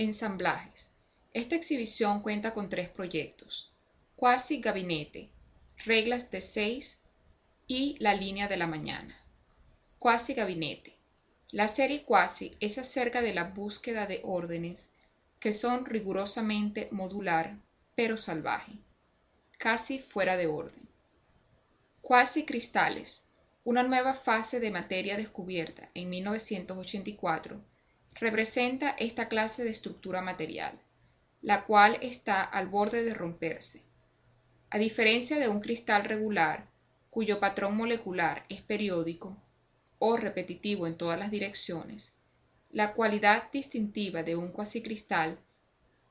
Ensamblajes. Esta exhibición cuenta con tres proyectos. Quasi Gabinete, Reglas de 6 y La línea de la mañana. Quasi Gabinete. La serie Quasi es acerca de la búsqueda de órdenes que son rigurosamente modular, pero salvaje, casi fuera de orden. Quasi Cristales, una nueva fase de materia descubierta en 1984, representa esta clase de estructura material, la cual está al borde de romperse. A diferencia de un cristal regular, cuyo patrón molecular es periódico o repetitivo en todas las direcciones, la cualidad distintiva de un cuasicristal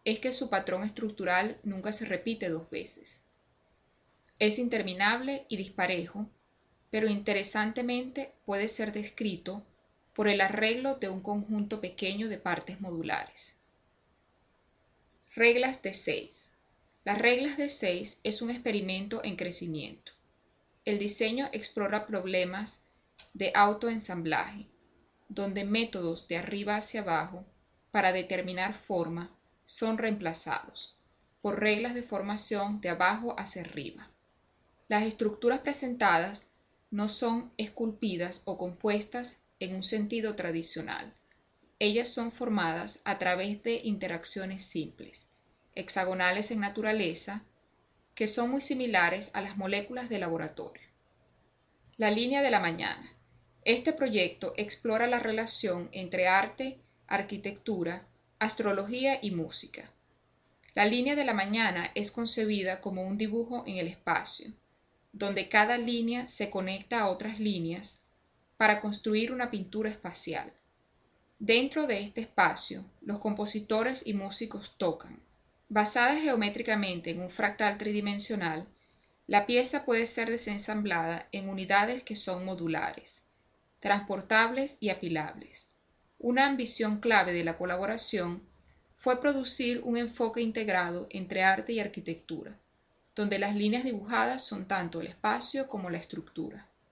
es que su patrón estructural nunca se repite dos veces. Es interminable y disparejo, pero interesantemente puede ser descrito por el arreglo de un conjunto pequeño de partes modulares. Reglas de 6. Las reglas de 6 es un experimento en crecimiento. El diseño explora problemas de autoensamblaje, donde métodos de arriba hacia abajo para determinar forma son reemplazados por reglas de formación de abajo hacia arriba. Las estructuras presentadas no son esculpidas o compuestas en un sentido tradicional. Ellas son formadas a través de interacciones simples, hexagonales en naturaleza, que son muy similares a las moléculas de laboratorio. La línea de la mañana. Este proyecto explora la relación entre arte, arquitectura, astrología y música. La línea de la mañana es concebida como un dibujo en el espacio, donde cada línea se conecta a otras líneas para construir una pintura espacial. Dentro de este espacio, los compositores y músicos tocan. Basada geométricamente en un fractal tridimensional, la pieza puede ser desensamblada en unidades que son modulares transportables y apilables. Una ambición clave de la colaboración fue producir un enfoque integrado entre arte y arquitectura, donde las líneas dibujadas son tanto el espacio como la estructura.